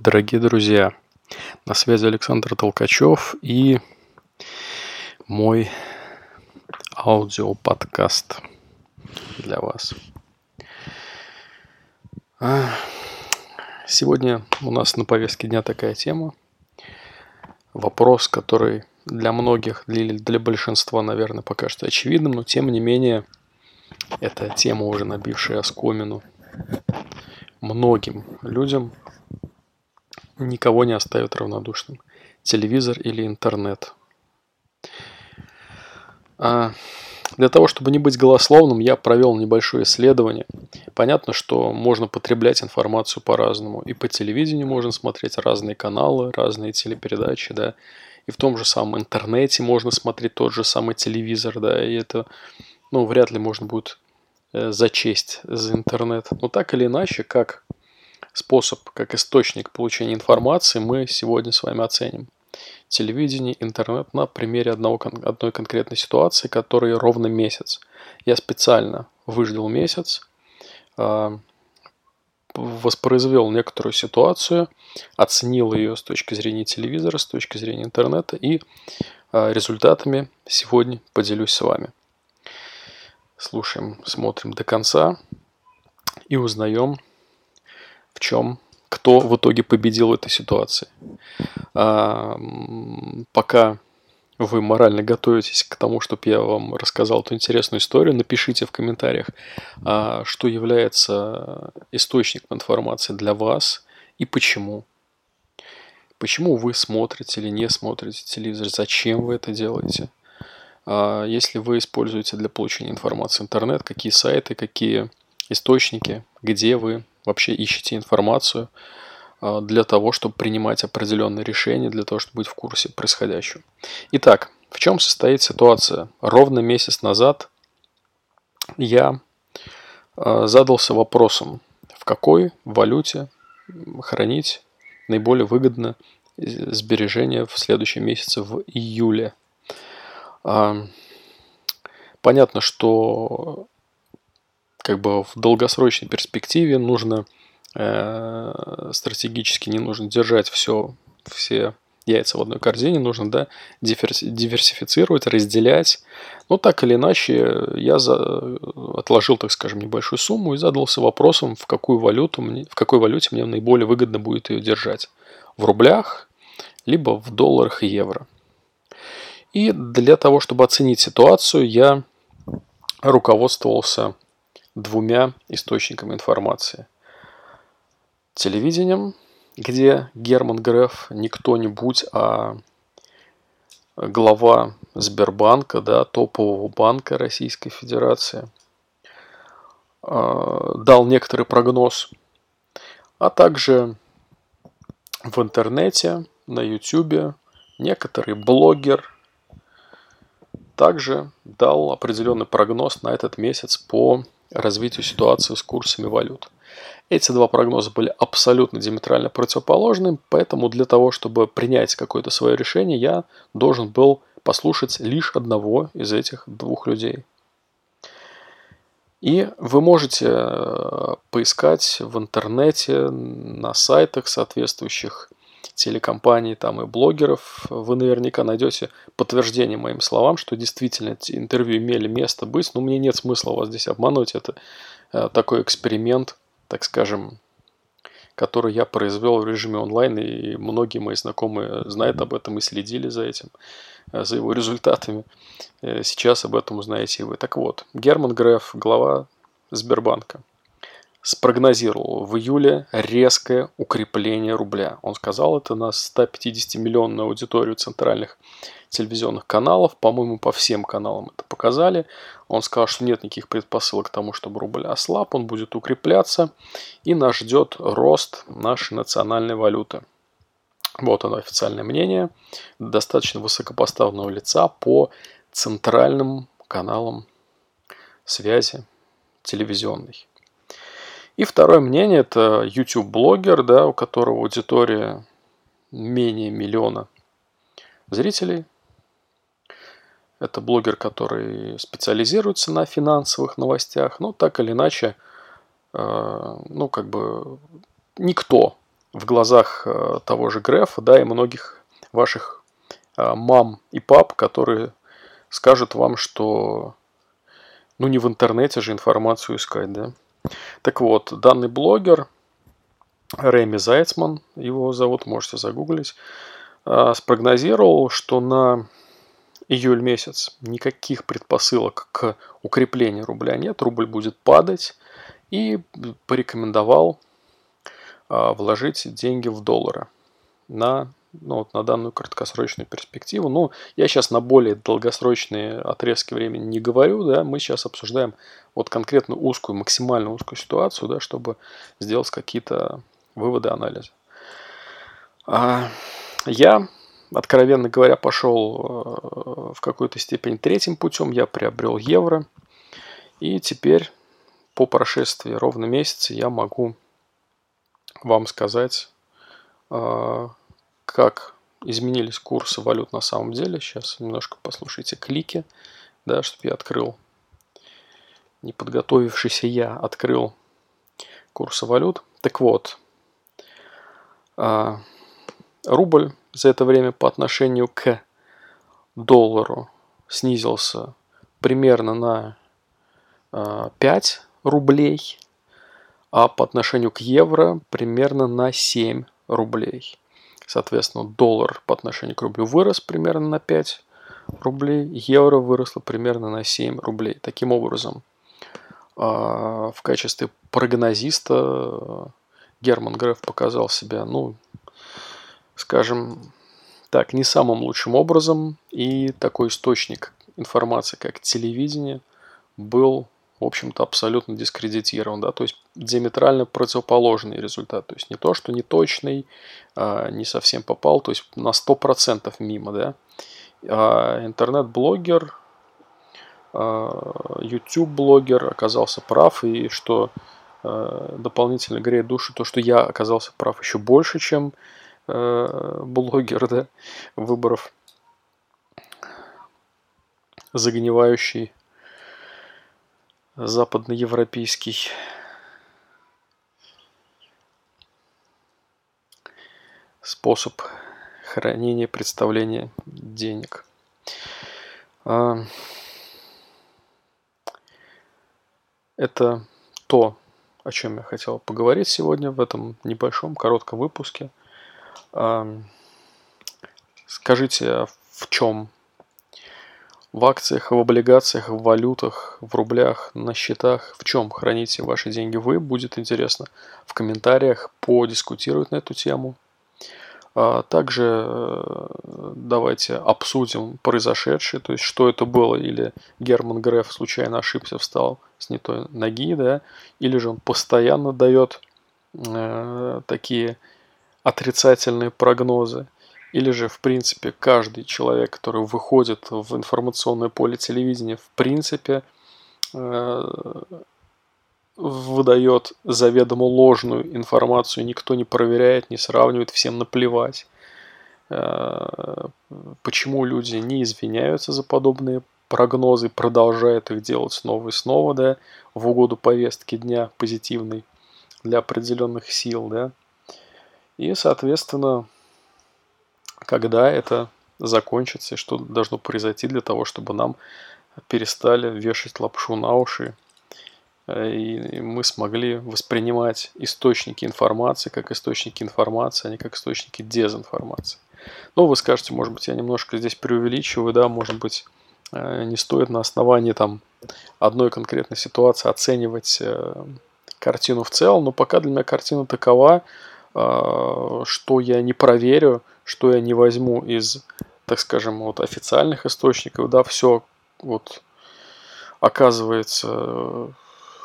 Дорогие друзья, на связи Александр Толкачев и мой аудиоподкаст для вас. А, сегодня у нас на повестке дня такая тема. Вопрос, который для многих, для, для большинства, наверное, пока что очевидным, но тем не менее, эта тема уже набившая оскомину многим людям – никого не оставит равнодушным. Телевизор или интернет. А для того, чтобы не быть голословным, я провел небольшое исследование. Понятно, что можно потреблять информацию по-разному. И по телевидению можно смотреть разные каналы, разные телепередачи, да. И в том же самом интернете можно смотреть тот же самый телевизор, да. И это, ну, вряд ли можно будет э, зачесть за интернет. Но так или иначе, как способ, как источник получения информации мы сегодня с вами оценим. Телевидение, интернет на примере одного, одной конкретной ситуации, которой ровно месяц. Я специально выждал месяц, а, воспроизвел некоторую ситуацию, оценил ее с точки зрения телевизора, с точки зрения интернета и а, результатами сегодня поделюсь с вами. Слушаем, смотрим до конца и узнаем, в чем, кто в итоге победил в этой ситуации. А, пока вы морально готовитесь к тому, чтобы я вам рассказал эту интересную историю, напишите в комментариях, а, что является источником информации для вас и почему. Почему вы смотрите или не смотрите телевизор, зачем вы это делаете. А, если вы используете для получения информации интернет, какие сайты, какие источники, где вы вообще ищете информацию а, для того, чтобы принимать определенные решения, для того, чтобы быть в курсе происходящего. Итак, в чем состоит ситуация? Ровно месяц назад я а, задался вопросом, в какой валюте хранить наиболее выгодно сбережения в следующем месяце в июле. А, понятно, что как бы в долгосрочной перспективе нужно э, стратегически не нужно держать все, все яйца в одной корзине, нужно да, диверсифицировать, разделять. Но так или иначе, я за, отложил, так скажем, небольшую сумму и задался вопросом, в какую валюту мне, в какой валюте мне наиболее выгодно будет ее держать. В рублях, либо в долларах и евро. И для того, чтобы оценить ситуацию, я руководствовался двумя источниками информации. Телевидением, где Герман Греф не кто-нибудь, а глава Сбербанка, да, топового банка Российской Федерации, а, дал некоторый прогноз, а также в интернете, на YouTube некоторый блогер также дал определенный прогноз на этот месяц по развитию ситуации с курсами валют. Эти два прогноза были абсолютно диаметрально противоположны, поэтому для того, чтобы принять какое-то свое решение, я должен был послушать лишь одного из этих двух людей. И вы можете э, поискать в интернете, на сайтах соответствующих телекомпаний там и блогеров, вы наверняка найдете подтверждение моим словам, что действительно эти интервью имели место быть, но мне нет смысла вас здесь обмануть, это э, такой эксперимент, так скажем, который я произвел в режиме онлайн, и многие мои знакомые знают об этом и следили за этим, э, за его результатами. Э, сейчас об этом узнаете и вы. Так вот, Герман Греф, глава Сбербанка – спрогнозировал в июле резкое укрепление рубля. Он сказал это на 150-миллионную аудиторию центральных телевизионных каналов, по-моему, по всем каналам это показали. Он сказал, что нет никаких предпосылок к тому, чтобы рубль ослаб, он будет укрепляться, и нас ждет рост нашей национальной валюты. Вот оно официальное мнение достаточно высокопоставленного лица по центральным каналам связи телевизионной. И второе мнение – это YouTube-блогер, да, у которого аудитория менее миллиона зрителей. Это блогер, который специализируется на финансовых новостях. Ну, так или иначе, э, ну, как бы никто в глазах э, того же Грефа, да, и многих ваших э, мам и пап, которые скажут вам, что ну не в интернете же информацию искать, да. Так вот, данный блогер, Рэми Зайцман, его зовут, можете загуглить, э, спрогнозировал, что на июль месяц никаких предпосылок к укреплению рубля нет, рубль будет падать, и порекомендовал а, вложить деньги в доллары на, ну, вот на данную краткосрочную перспективу. Ну, я сейчас на более долгосрочные отрезки времени не говорю, да, мы сейчас обсуждаем вот конкретно узкую, максимально узкую ситуацию, да, чтобы сделать какие-то выводы, анализы. А, я, откровенно говоря, пошел в какой-то степени третьим путем, я приобрел евро, и теперь по прошествии ровно месяца я могу вам сказать, а, как изменились курсы валют на самом деле. Сейчас немножко послушайте клики, да, чтобы я открыл, не подготовившийся я, открыл курсы валют. Так вот, а, рубль за это время по отношению к доллару снизился примерно на 5 а, рублей а по отношению к евро примерно на 7 рублей. Соответственно, доллар по отношению к рублю вырос примерно на 5 рублей, евро выросло примерно на 7 рублей. Таким образом, а, в качестве прогнозиста Герман Греф показал себя, ну, скажем так, не самым лучшим образом, и такой источник информации, как телевидение, был в общем-то, абсолютно дискредитирован, да, то есть диаметрально противоположный результат, то есть не то, что не точный, а, не совсем попал, то есть на 100% мимо, да. А интернет-блогер, а, YouTube-блогер оказался прав, и что дополнительно греет душу, то, что я оказался прав еще больше, чем блогер, да, выборов загнивающий западноевропейский способ хранения, представления денег. А, это то, о чем я хотел поговорить сегодня в этом небольшом коротком выпуске. А, скажите, а в чем в акциях, в облигациях, в валютах, в рублях, на счетах, в чем храните ваши деньги вы, будет интересно в комментариях подискутировать на эту тему. А также э, давайте обсудим произошедшее, то есть что это было, или Герман Греф случайно ошибся, встал с не той ноги, да, или же он постоянно дает э, такие отрицательные прогнозы. Или же, в принципе, каждый человек, который выходит в информационное поле телевидения, в принципе, э, выдает заведомо ложную информацию, никто не проверяет, не сравнивает, всем наплевать. Э, почему люди не извиняются за подобные прогнозы, продолжают их делать снова и снова, да, в угоду повестки дня позитивной для определенных сил, да. И, соответственно, когда это закончится и что должно произойти для того, чтобы нам перестали вешать лапшу на уши э, и мы смогли воспринимать источники информации как источники информации, а не как источники дезинформации. Ну, вы скажете, может быть, я немножко здесь преувеличиваю, да, может быть, э, не стоит на основании там одной конкретной ситуации оценивать э, картину в целом, но пока для меня картина такова, что я не проверю, что я не возьму из, так скажем, вот официальных источников, да, все вот оказывается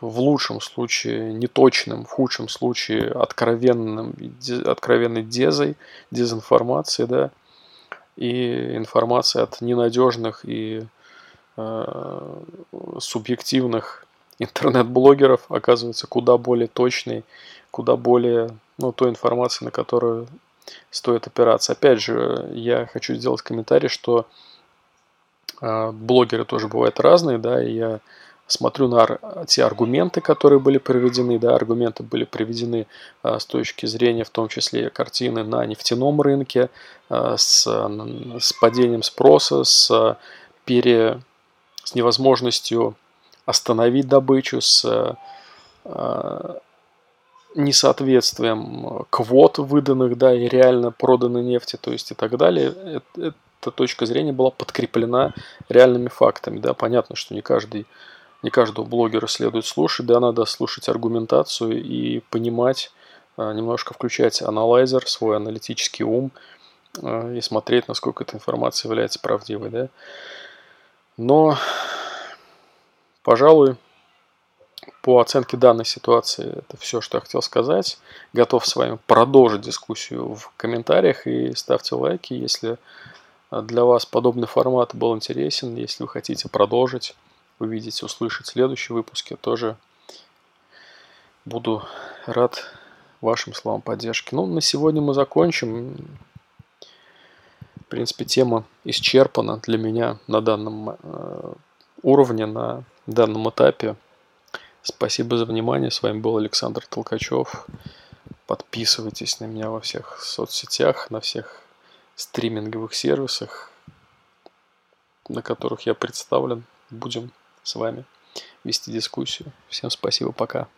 в лучшем случае неточным, в худшем случае откровенным, откровенной дезой, дезинформацией, да, и информация от ненадежных и э, субъективных интернет-блогеров оказывается куда более точной, куда более, ну, той информации, на которую стоит опираться. Опять же, я хочу сделать комментарий, что э, блогеры тоже бывают разные, да, и я смотрю на те аргументы, которые были приведены, да, аргументы были приведены а, с точки зрения, в том числе, картины на нефтяном рынке, а, с, с падением спроса, с, пере, с невозможностью остановить добычу, с а, несоответствием квот выданных, да, и реально проданной нефти, то есть и так далее. Эта точка зрения была подкреплена реальными фактами, да, понятно, что не каждый не каждого блогера следует слушать, да, надо слушать аргументацию и понимать, а, немножко включать аналайзер, свой аналитический ум а, и смотреть, насколько эта информация является правдивой, да. Но, пожалуй, по оценке данной ситуации это все, что я хотел сказать. Готов с вами продолжить дискуссию в комментариях и ставьте лайки, если для вас подобный формат был интересен, если вы хотите продолжить увидеть, услышать в следующем выпуске, тоже буду рад вашим словам поддержки. Ну, на сегодня мы закончим. В принципе, тема исчерпана для меня на данном э, уровне, на данном этапе. Спасибо за внимание. С вами был Александр Толкачев. Подписывайтесь на меня во всех соцсетях, на всех стриминговых сервисах, на которых я представлен. Будем с вами вести дискуссию. Всем спасибо, пока.